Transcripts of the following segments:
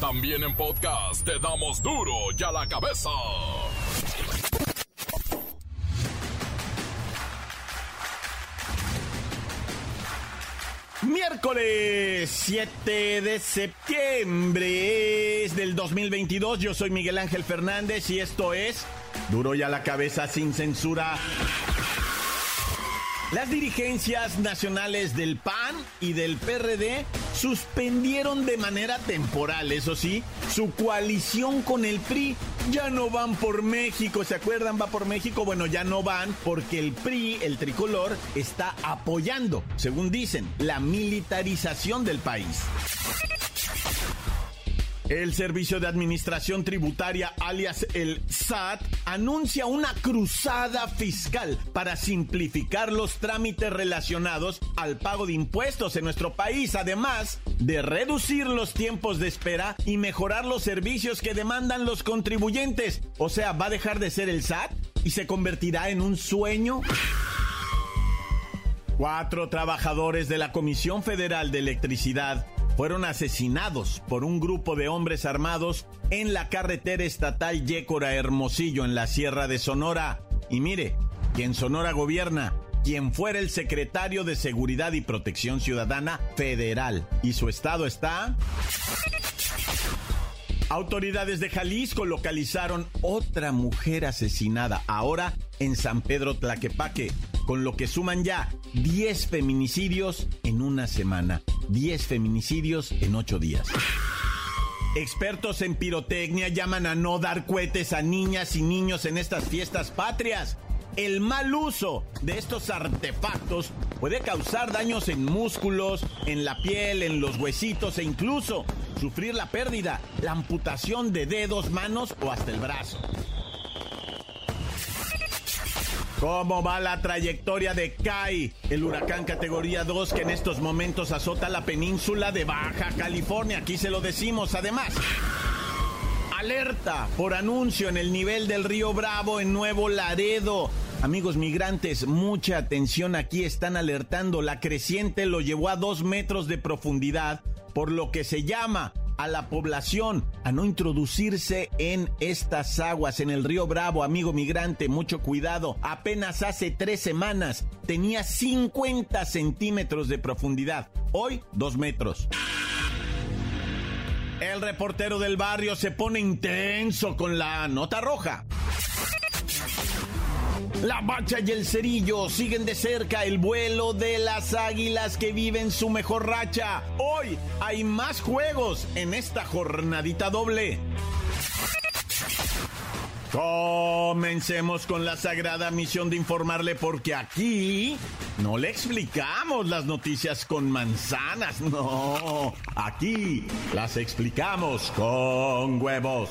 También en podcast te damos duro y a la cabeza. Miércoles 7 de septiembre del 2022. Yo soy Miguel Ángel Fernández y esto es Duro y a la cabeza sin censura. Las dirigencias nacionales del PAN y del PRD suspendieron de manera temporal, eso sí, su coalición con el PRI. Ya no van por México, ¿se acuerdan? Va por México. Bueno, ya no van porque el PRI, el tricolor, está apoyando, según dicen, la militarización del país. El Servicio de Administración Tributaria, alias el SAT, anuncia una cruzada fiscal para simplificar los trámites relacionados al pago de impuestos en nuestro país, además de reducir los tiempos de espera y mejorar los servicios que demandan los contribuyentes. O sea, va a dejar de ser el SAT y se convertirá en un sueño. Cuatro trabajadores de la Comisión Federal de Electricidad fueron asesinados por un grupo de hombres armados en la carretera estatal Yécora Hermosillo en la Sierra de Sonora. Y mire, quien Sonora gobierna, quien fuera el secretario de Seguridad y Protección Ciudadana Federal. Y su estado está... Autoridades de Jalisco localizaron otra mujer asesinada, ahora en San Pedro Tlaquepaque, con lo que suman ya 10 feminicidios en una semana. 10 feminicidios en 8 días. Expertos en pirotecnia llaman a no dar cohetes a niñas y niños en estas fiestas patrias. El mal uso de estos artefactos puede causar daños en músculos, en la piel, en los huesitos e incluso sufrir la pérdida, la amputación de dedos, manos o hasta el brazo. ¿Cómo va la trayectoria de Kai, el huracán categoría 2 que en estos momentos azota la península de Baja California? Aquí se lo decimos. Además, alerta por anuncio en el nivel del río Bravo en Nuevo Laredo. Amigos migrantes, mucha atención aquí, están alertando. La creciente lo llevó a dos metros de profundidad, por lo que se llama a la población a no introducirse en estas aguas, en el río Bravo, amigo migrante, mucho cuidado. Apenas hace tres semanas tenía 50 centímetros de profundidad, hoy dos metros. El reportero del barrio se pone intenso con la nota roja. La bacha y el cerillo siguen de cerca el vuelo de las águilas que viven su mejor racha. Hoy hay más juegos en esta jornadita doble. Comencemos con la sagrada misión de informarle porque aquí no le explicamos las noticias con manzanas, no, aquí las explicamos con huevos.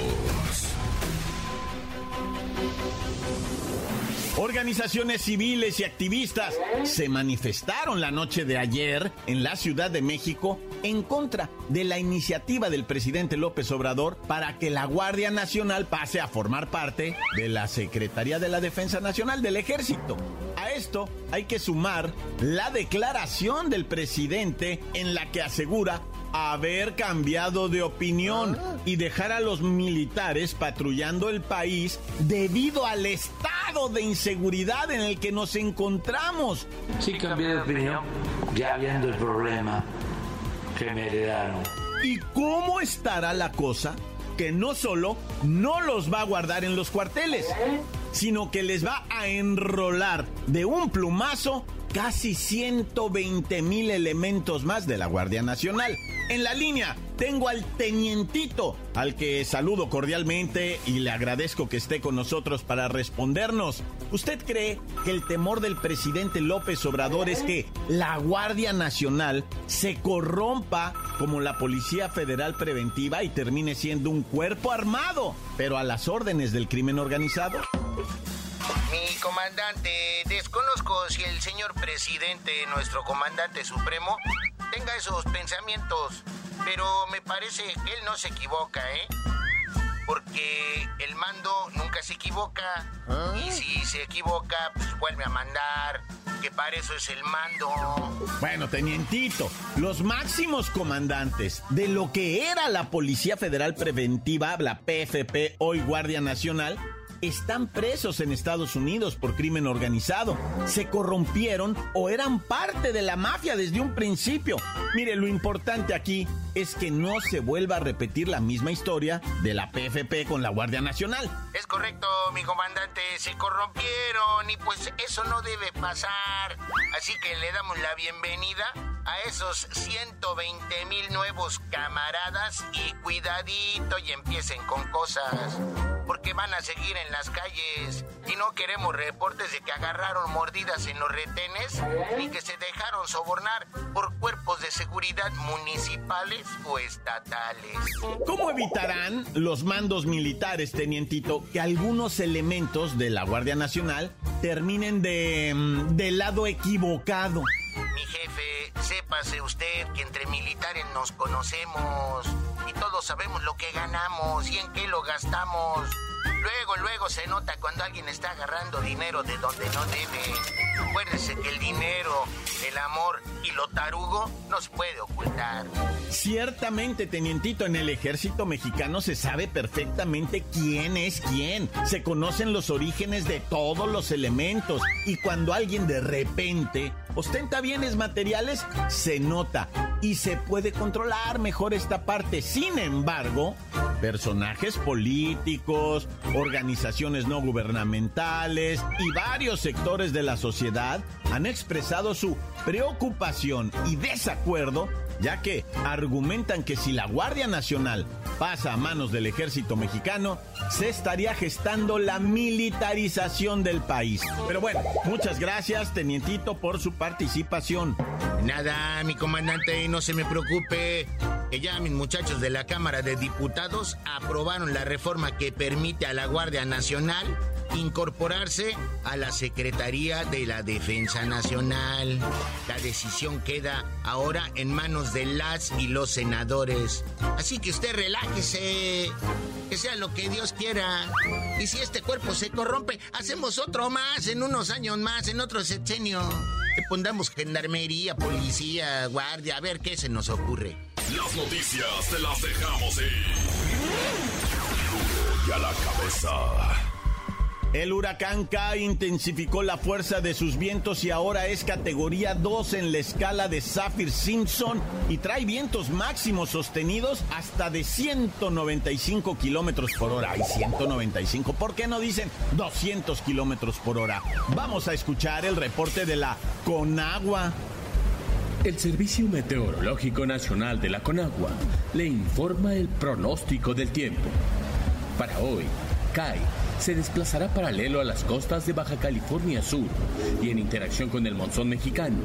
Organizaciones civiles y activistas se manifestaron la noche de ayer en la Ciudad de México en contra de la iniciativa del presidente López Obrador para que la Guardia Nacional pase a formar parte de la Secretaría de la Defensa Nacional del Ejército. A esto hay que sumar la declaración del presidente en la que asegura haber cambiado de opinión y dejar a los militares patrullando el país debido al estado de inseguridad en el que nos encontramos. Sí cambié de opinión, ya viendo el problema que me heredaron. ¿Y cómo estará la cosa? Que no solo no los va a guardar en los cuarteles, sino que les va a enrolar de un plumazo casi 120 mil elementos más de la Guardia Nacional. En la línea, tengo al tenientito, al que saludo cordialmente y le agradezco que esté con nosotros para respondernos. ¿Usted cree que el temor del presidente López Obrador es que la Guardia Nacional se corrompa como la Policía Federal Preventiva y termine siendo un cuerpo armado, pero a las órdenes del crimen organizado? Mi comandante, desconozco si el señor presidente, nuestro comandante supremo, tenga esos pensamientos, pero me parece que él no se equivoca, ¿eh? Porque el mando nunca se equivoca. Y si se equivoca, pues vuelve a mandar. Que para eso es el mando. Bueno, tenientito, los máximos comandantes de lo que era la Policía Federal Preventiva, la PFP, hoy Guardia Nacional, están presos en Estados Unidos por crimen organizado. Se corrompieron o eran parte de la mafia desde un principio. Mire, lo importante aquí es que no se vuelva a repetir la misma historia de la PFP con la Guardia Nacional. Es correcto, mi comandante, se corrompieron y pues eso no debe pasar. Así que le damos la bienvenida a esos 120 mil nuevos camaradas y cuidadito y empiecen con cosas. Porque van a seguir en las calles y no queremos reportes de que agarraron mordidas en los retenes ni que se dejaron sobornar por cuerpos de seguridad municipales o estatales. ¿Cómo evitarán los mandos militares, tenientito, que algunos elementos de la Guardia Nacional terminen de mm, del lado equivocado? Mi jefe, sépase usted que entre militares nos conocemos y todos sabemos lo que ganamos y en qué lo gastamos. Luego, luego se nota cuando alguien está agarrando dinero de donde no debe. Acuérdese que el dinero, el amor y lo tarugo no se puede ocultar. Ciertamente, tenientito, en el ejército mexicano se sabe perfectamente quién es quién. Se conocen los orígenes de todos los elementos. Y cuando alguien de repente ostenta bienes materiales, se nota y se puede controlar mejor esta parte. Sin embargo, personajes políticos, organizaciones no gubernamentales y varios sectores de la sociedad han expresado su preocupación y desacuerdo ya que argumentan que si la Guardia Nacional pasa a manos del ejército mexicano, se estaría gestando la militarización del país. Pero bueno, muchas gracias, tenientito, por su participación. Nada, mi comandante, no se me preocupe. Que ya mis muchachos de la Cámara de Diputados aprobaron la reforma que permite a la Guardia Nacional incorporarse a la Secretaría de la Defensa Nacional. La decisión queda ahora en manos de las y los senadores. Así que usted relájese, que sea lo que Dios quiera. Y si este cuerpo se corrompe, hacemos otro más en unos años más, en otro sexenio. Que pondamos gendarmería, policía, guardia, a ver qué se nos ocurre. Las noticias te las dejamos ir. Y a la cabeza. El huracán K intensificó la fuerza de sus vientos y ahora es categoría 2 en la escala de Saffir Simpson y trae vientos máximos sostenidos hasta de 195 kilómetros por hora. Hay 195, ¿por qué no dicen 200 kilómetros por hora? Vamos a escuchar el reporte de la Conagua. El Servicio Meteorológico Nacional de la Conagua le informa el pronóstico del tiempo. Para hoy, CAI se desplazará paralelo a las costas de Baja California Sur y en interacción con el monzón mexicano.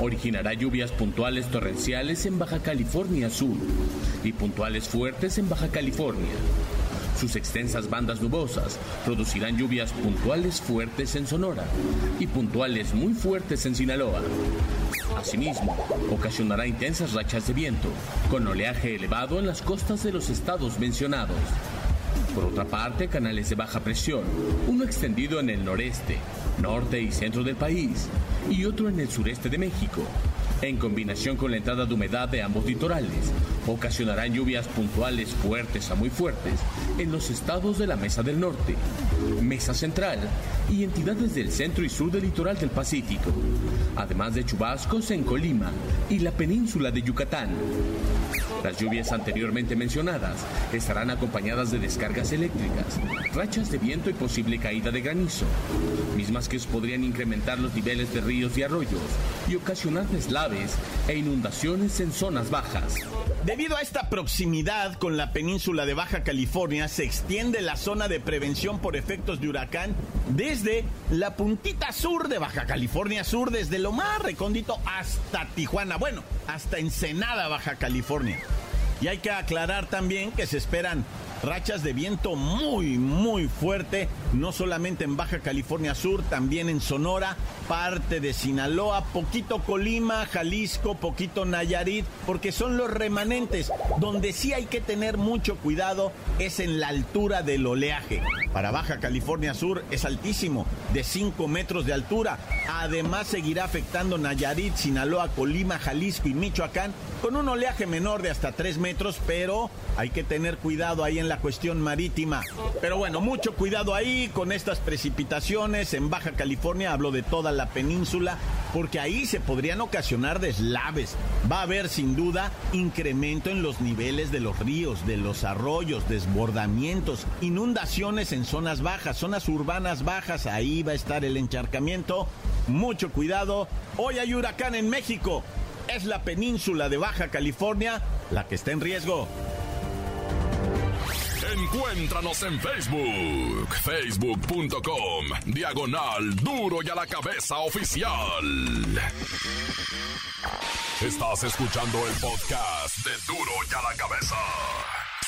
Originará lluvias puntuales torrenciales en Baja California Sur y puntuales fuertes en Baja California. Sus extensas bandas nubosas producirán lluvias puntuales fuertes en Sonora y puntuales muy fuertes en Sinaloa. Asimismo, ocasionará intensas rachas de viento, con oleaje elevado en las costas de los estados mencionados. Por otra parte, canales de baja presión, uno extendido en el noreste, norte y centro del país y otro en el sureste de México, en combinación con la entrada de humedad de ambos litorales, ocasionarán lluvias puntuales fuertes a muy fuertes en los estados de la Mesa del Norte, Mesa Central y entidades del centro y sur del litoral del Pacífico, además de chubascos en Colima y la península de Yucatán. Las lluvias anteriormente mencionadas estarán acompañadas de descargas eléctricas, rachas de viento y posible caída de granizo, mismas que podrían incrementar los niveles de ríos y arroyos y ocasionar deslaves e inundaciones en zonas bajas. Debido a esta proximidad con la península de Baja California, se extiende la zona de prevención por efectos de huracán desde la puntita sur de Baja California Sur, desde lo más recóndito hasta Tijuana, bueno, hasta Ensenada, Baja California. Y hay que aclarar también que se esperan rachas de viento muy, muy fuerte, no solamente en Baja California Sur, también en Sonora, parte de Sinaloa, poquito Colima, Jalisco, poquito Nayarit, porque son los remanentes. Donde sí hay que tener mucho cuidado es en la altura del oleaje. Para Baja California Sur es altísimo, de 5 metros de altura. Además seguirá afectando Nayarit, Sinaloa, Colima, Jalisco y Michoacán con un oleaje menor de hasta 3 metros, pero hay que tener cuidado ahí en la cuestión marítima. Pero bueno, mucho cuidado ahí con estas precipitaciones en Baja California, hablo de toda la península, porque ahí se podrían ocasionar deslaves. Va a haber sin duda incremento en los niveles de los ríos, de los arroyos, desbordamientos, inundaciones en zonas bajas, zonas urbanas bajas, ahí va a estar el encharcamiento. Mucho cuidado. Hoy hay huracán en México. Es la península de Baja California la que está en riesgo. Encuéntranos en Facebook, facebook.com, diagonal duro y a la cabeza oficial. Estás escuchando el podcast de duro y a la cabeza.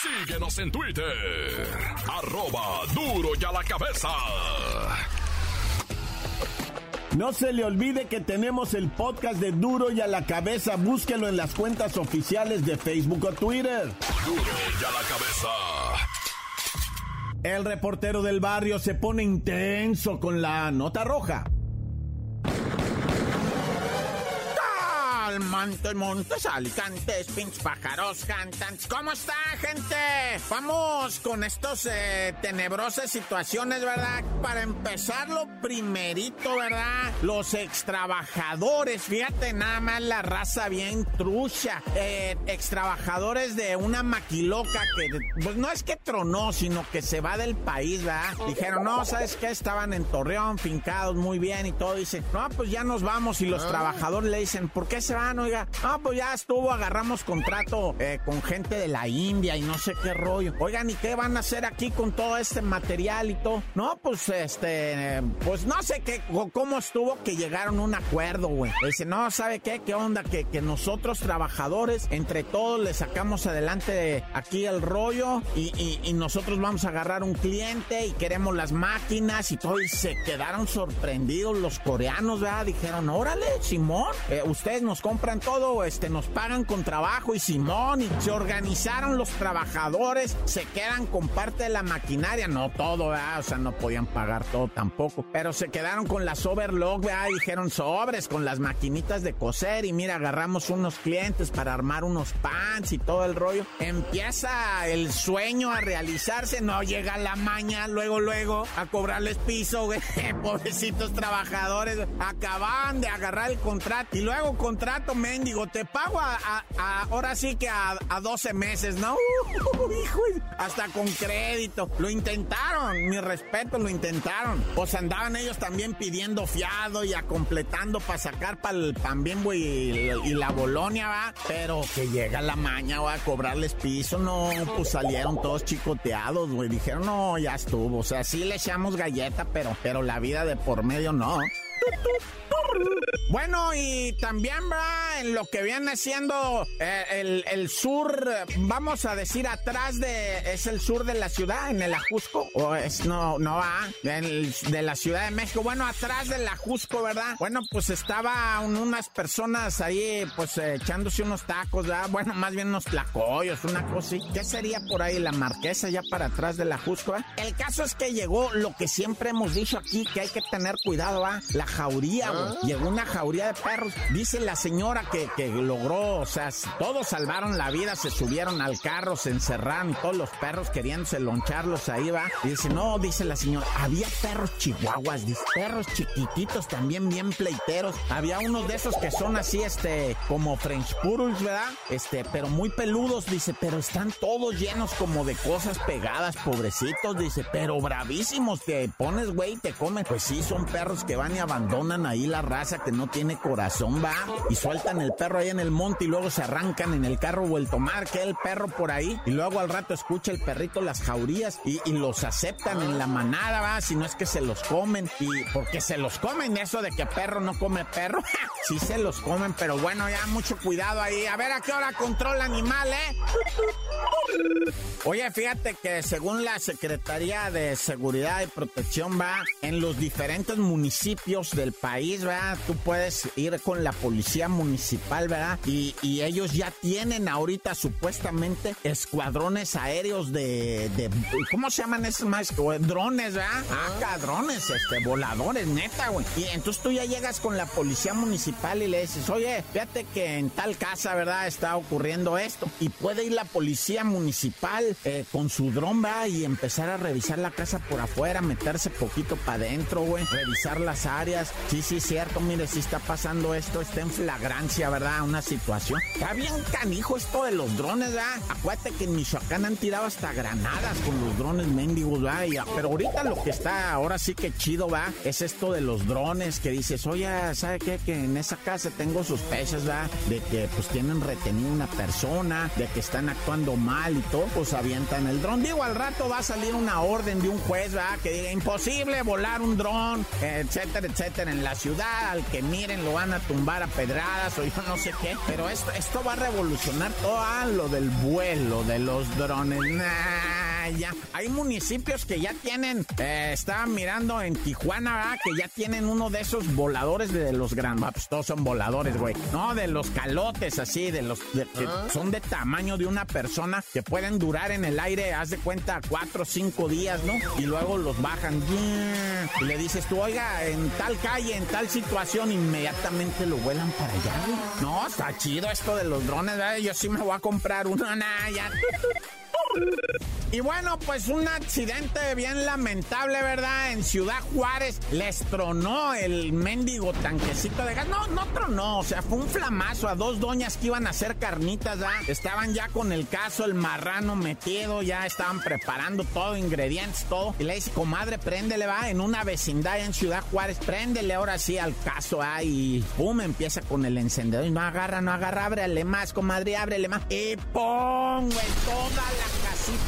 Síguenos en Twitter, arroba duro y a la cabeza. No se le olvide que tenemos el podcast de Duro y a la cabeza. Búsquelo en las cuentas oficiales de Facebook o Twitter. Duro y a la cabeza. El reportero del barrio se pone intenso con la nota roja. Montes, montes, alicantes, pinches pájaros, cantantes. ¿Cómo está, gente? Vamos con estos eh, tenebrosas situaciones, ¿verdad? Para empezar, lo primerito, ¿verdad? Los extrabajadores. Fíjate nada más la raza bien trucha. Eh, extrabajadores de una maquiloca que, pues no es que tronó, sino que se va del país, ¿verdad? Dijeron, no, ¿sabes qué? Estaban en Torreón, fincados muy bien y todo. Dicen, no, pues ya nos vamos. Y los trabajadores le dicen, ¿por qué se van? Oiga. Ah, pues ya estuvo, agarramos contrato eh, con gente de la India y no sé qué rollo. Oigan, ¿y qué van a hacer aquí con todo este material y todo? No, pues este, pues no sé qué, cómo estuvo que llegaron a un acuerdo, güey. Dice, no, ¿sabe qué? ¿Qué onda? Que, que nosotros trabajadores, entre todos, le sacamos adelante aquí el rollo y, nosotros vamos a agarrar un cliente y queremos las máquinas y todo. Y se quedaron sorprendidos los coreanos, ¿verdad? Dijeron, órale, Simón, eh, ustedes nos compran todo, este, nos pagan con trabajo y Simón, y se organizaron los trabajadores, se quedan con parte de la maquinaria, no todo, o sea, no podían pagar todo tampoco, pero se quedaron con las overlock, dijeron sobres con las maquinitas de coser y mira, agarramos unos clientes para armar unos pants y todo el rollo. Empieza el sueño a realizarse, no llega la maña, luego, luego, a cobrarles piso, pobrecitos trabajadores, acaban de agarrar el contrato y luego contrato mendigo, te pago a, ahora sí que a, 12 meses, ¿no? hijo, hasta con crédito. Lo intentaron, mi respeto, lo intentaron. Pues andaban ellos también pidiendo fiado y a completando para sacar para el bien, güey, y, la Bolonia, va. Pero que llega la maña, va a cobrarles piso, no, pues salieron todos chicoteados, güey. Dijeron, no, ya estuvo. O sea, sí le echamos galleta, pero, pero la vida de por medio no. Bueno, y también, va en lo que viene siendo eh, el, sur, vamos a decir atrás de, es el sur de la ciudad, en el Ajusco, o es, no, no va, de la Ciudad de México, bueno, atrás del Ajusco, ¿verdad? Bueno, pues estaban unas personas ahí, pues echándose unos tacos, ¿verdad? Bueno, más bien unos tlacoyos, una cosa ¿Qué sería por ahí la marquesa ya para atrás del Ajusco, ¿verdad? El caso es que llegó lo que siempre hemos dicho aquí, que hay que tener cuidado, ¿verdad? La jauría, güey. Ah. Llegó una jauría de perros. Dice la señora que, que logró, o sea, todos salvaron la vida, se subieron al carro, se encerraron, todos los perros queriéndose loncharlos ahí, va. Y dice, no, dice la señora, había perros chihuahuas, dice, perros chiquititos también bien pleiteros. Había unos de esos que son así, este, como French Poodles, ¿verdad? Este, pero muy peludos, dice, pero están todos llenos como de cosas pegadas, pobrecitos, dice, pero bravísimos, te pones, güey, te comen. Pues sí, son perros que van y abandonan ahí la raza, que no tiene corazón, va. Y sueltan el perro ahí en el monte y luego se arrancan en el carro vuelto mar, que el perro por ahí. Y luego al rato escucha el perrito las jaurías y, los aceptan en la manada, va. Si no es que se los comen. Y porque se los comen, eso de que perro no come perro. sí se los comen, pero bueno, ya mucho cuidado ahí. A ver a qué hora controla animal, ¿eh? Oye, fíjate que según la Secretaría de Seguridad y Protección, va, en los diferentes municipios del país, va, tú puedes ir con la policía municipal, ¿verdad? Y, ellos ya tienen ahorita supuestamente escuadrones aéreos de, ¿cómo se llaman esos más? Drones, ¿verdad? Ah, drones, este, voladores, neta, güey. Y entonces tú ya llegas con la policía municipal y le dices, oye, fíjate que en tal casa, ¿verdad? Está ocurriendo esto. Y puede ir la policía municipal eh, con su dron, va, y empezar a revisar la casa por afuera, meterse poquito para adentro, güey, revisar las áreas. Sí, sí, cierto, mire, si está pasando esto, está en flagrancia, ¿verdad? Una situación. Está bien canijo esto de los drones, ¿verdad? Acuérdate que en Michoacán han tirado hasta granadas con los drones mendigos, ¿verdad? pero ahorita lo que está ahora sí que chido, ¿va? Es esto de los drones que dices, oye, ¿sabe qué? Que en esa casa tengo sospechas, ¿va? De que pues tienen retenido una persona, de que están actuando mal y todo, pues avientan el dron. Digo, al rato va a salir una orden de un juez, ¿va? Que diga, imposible volar un dron, etcétera, etcétera, en la ciudad. Al que miren lo van a tumbar a pedradas o yo no sé qué. Pero esto, esto va a revolucionar todo ah, lo del vuelo de los drones. ya. Hay municipios que ya tienen, eh, estaban mirando en Tijuana, ¿verdad? Que ya tienen uno de esos voladores de los gran, pues todos son voladores, güey. No, de los calotes así, de los que ah. son de tamaño de una persona que pueden durar en el aire, haz de cuenta, cuatro o cinco días, ¿no? Y luego los bajan. Y le dices tú, oiga, en tal calle, en tal situación, inmediatamente lo vuelan para allá. No, está chido esto de los drones, ¿verdad? Yo sí me voy a comprar uno, nada, ya. Y bueno, pues un accidente bien lamentable, ¿verdad? En Ciudad Juárez les tronó el mendigo tanquecito de gas. No, no tronó, o sea, fue un flamazo a dos doñas que iban a hacer carnitas, ¿verdad? Estaban ya con el caso, el marrano metido, ya estaban preparando todo, ingredientes, todo. Y le dice, comadre, préndele, va, en una vecindad en Ciudad Juárez, préndele ahora sí al caso, ¿ah? Y pum, empieza con el encendedor y no agarra, no agarra, ábrele más, comadre, ábrele más. Y pum, güey, toda la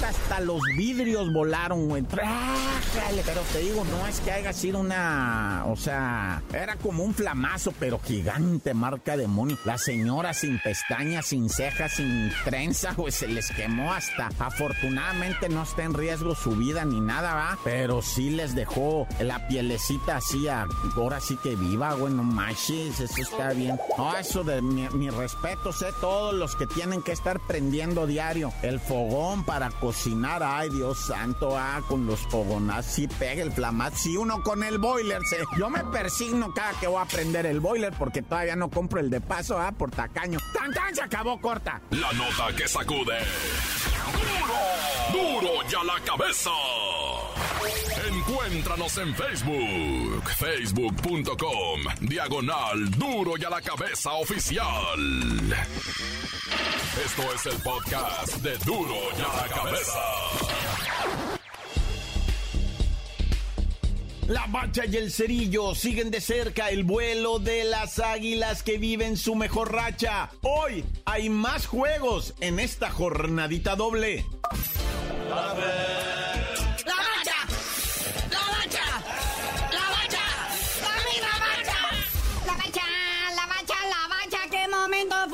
hasta los vidrios volaron, güey. Pero te digo, no es que haya sido una. O sea, era como un flamazo, pero gigante, marca demonio. La señora sin pestañas, sin cejas, sin trenza, güey, se les quemó hasta. Afortunadamente no está en riesgo su vida ni nada, va. Pero sí les dejó la pielecita así, ahora sí que viva, güey, no manches, eso está bien. No, eso de mi, mi respeto, sé todos los que tienen que estar prendiendo diario el fogón para cocinar. Ay, Dios santo, ah, con los fogonazos. Sí pega el flamaz. Si uno con el boiler se. Yo me persigno cada que voy a prender el boiler porque todavía no compro el de paso, ah, por tacaño. ¡Tan, tan! Se acabó corta. La nota que sacude. ¡Duro! ¡Duro ya la cabeza! Encuéntranos en Facebook, facebook.com, diagonal duro y a la cabeza oficial. Esto es el podcast de duro y a la cabeza. La bacha y el cerillo siguen de cerca el vuelo de las águilas que viven su mejor racha. Hoy hay más juegos en esta jornadita doble.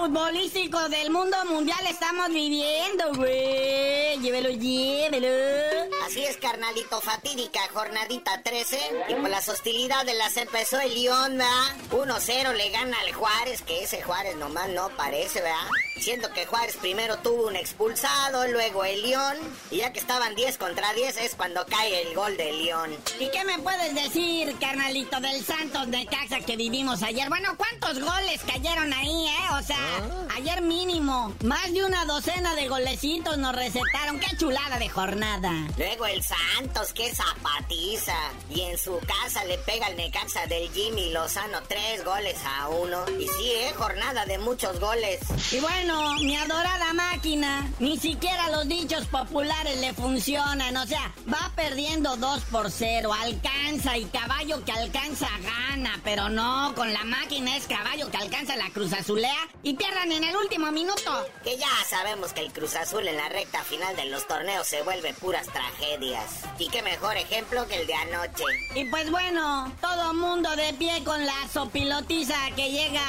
Futbolístico del mundo mundial estamos viviendo, güey. Llévelo, llévelo. Así es, carnalito, fatídica, jornadita 13. Y por las hostilidades las empezó el ¿verdad? 1-0 le gana al Juárez, que ese Juárez nomás no parece, ¿verdad? Siendo que Juárez primero tuvo un expulsado, luego el León. Y ya que estaban 10 contra 10 es cuando cae el gol del León. ¿Y qué me puedes decir, carnalito, del Santos de Caxa que vivimos ayer? Bueno, ¿cuántos goles cayeron ahí, eh? O sea, ah. ayer mínimo, más de una docena de golecitos nos recetaron. ¡Qué chulada de jornada! Luego el Santos, qué zapatiza. Y en su casa le pega el Necaxa del Jimmy Lozano tres goles a uno. Y sí, eh, jornada de muchos goles. Y bueno, bueno, mi adorada máquina, ni siquiera los dichos populares le funcionan. O sea, va perdiendo 2 por 0. Alcanza y caballo que alcanza gana. Pero no, con la máquina es caballo que alcanza la Cruz Azulea y pierdan en el último minuto. Que ya sabemos que el Cruz Azul en la recta final de los torneos se vuelve puras tragedias. Y qué mejor ejemplo que el de anoche. Y pues bueno, todo mundo de pie con la sopilotiza que llega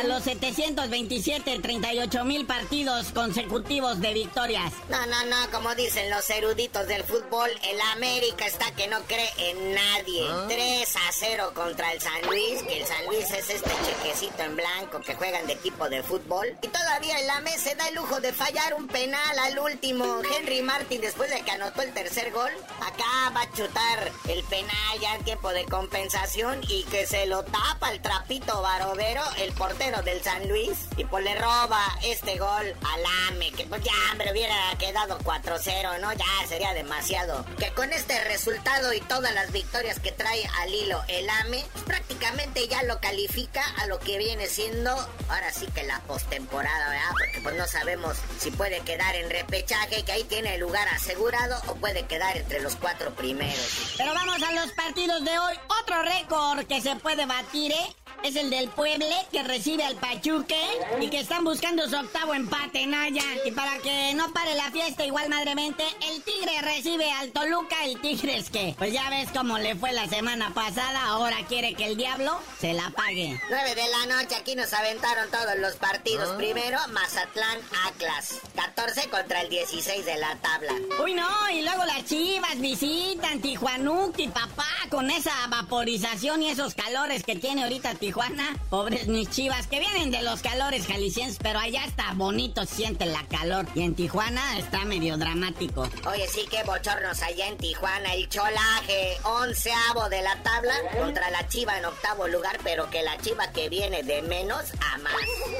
a los 727, 38 mil partidos consecutivos de victorias. No, no, no, como dicen los eruditos del fútbol, el América está que no cree en nadie. 3 a 0 contra el San Luis, que el San Luis es este chequecito en blanco que juegan de equipo de fútbol. Y todavía el AME se da el lujo de fallar un penal al último. Henry Martin, después de que anotó el tercer gol, acá va a chutar el penal ya en tiempo de compensación y que se lo tapa el trapito barovero, el portero del San Luis, y pues le roba este gol al AME, que pues ya, hombre, hubiera quedado 4-0, ¿no? Ya sería demasiado. Que con este resultado y todas las victorias que trae al hilo el AME, pues, prácticamente ya lo califica a lo que viene siendo ahora sí que la postemporada, ¿verdad? Porque pues no sabemos si puede quedar en repechaje, que ahí tiene el lugar asegurado, o puede quedar entre los cuatro primeros. Pero vamos a los partidos de hoy. Otro récord que se puede batir, ¿eh? Es el del Pueble que recibe al Pachuque y que están buscando su octavo empate, Naya. Y para que no pare la fiesta igual madremente, el Tigre recibe al Toluca. El Tigre es que, pues ya ves cómo le fue la semana pasada, ahora quiere que el diablo se la pague. 9 de la noche, aquí nos aventaron todos los partidos. Primero, Mazatlán Atlas. 14 contra el 16 de la tabla. Uy, no, y luego las chivas visitan Tijuanuki, papá, con esa vaporización y esos calores que tiene ahorita Tijuana. Pobres mis chivas, que vienen de los calores jaliscienses, pero allá está bonito, siente la calor. Y en Tijuana está medio dramático. Oye, sí que bochornos allá en Tijuana. El cholaje, onceavo de la tabla contra la chiva en octavo lugar, pero que la chiva que viene de menos a más.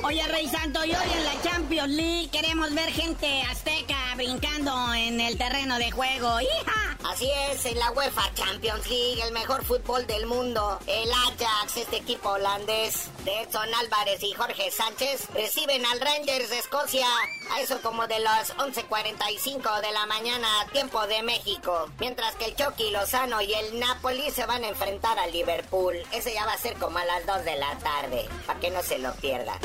Oye, Rey Santo, y hoy en la Champions League queremos ver gente azteca brincando en el terreno de juego. ¡Hija! Así es, en la UEFA Champions League, el mejor fútbol del mundo, el Ajax, este equipo holandés de Edson Álvarez y Jorge Sánchez, reciben al Rangers de Escocia a eso como de las 11.45 de la mañana, tiempo de México. Mientras que el Chucky Lozano y el Napoli se van a enfrentar al Liverpool. Ese ya va a ser como a las 2 de la tarde, para que no se lo pierda.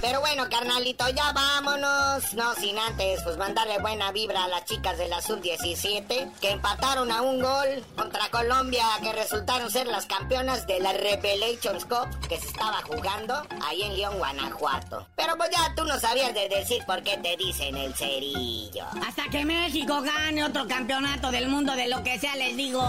Pero bueno, carnalito, ya vámonos. No sin antes, pues mandarle buena vibra a las chicas de la Sub-17 que empataron a un gol contra Colombia, que resultaron ser las campeonas de la Revelations Cup que se estaba jugando ahí en León, Guanajuato. Pero pues ya tú no sabías de decir por qué te dicen el cerillo. Hasta que México gane otro campeonato del mundo de lo que sea, les digo.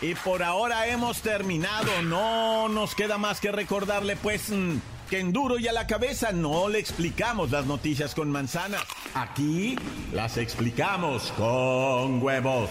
Y por ahora hemos terminado. No nos queda más que recordarle, pues, mm, que en duro y a la cabeza no le explicamos las noticias con manzanas. Aquí las explicamos con huevos.